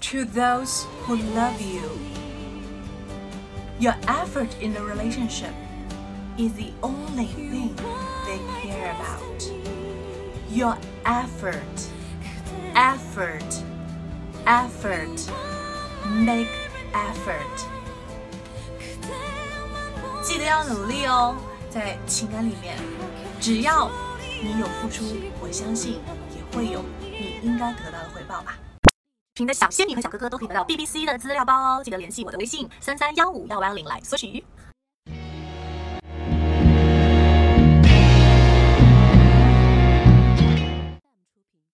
to those who love you. Your effort in the relationship is the only thing they care about. Your effort, effort, effort, make effort. 记得要努力哦，在情感里面，只要你有付出，我相信也会有你应该得到的回报吧。 您的小仙女和小哥哥都可以得到 BBC 的资料包哦，记得联系我的微信三三幺五幺幺零来索取。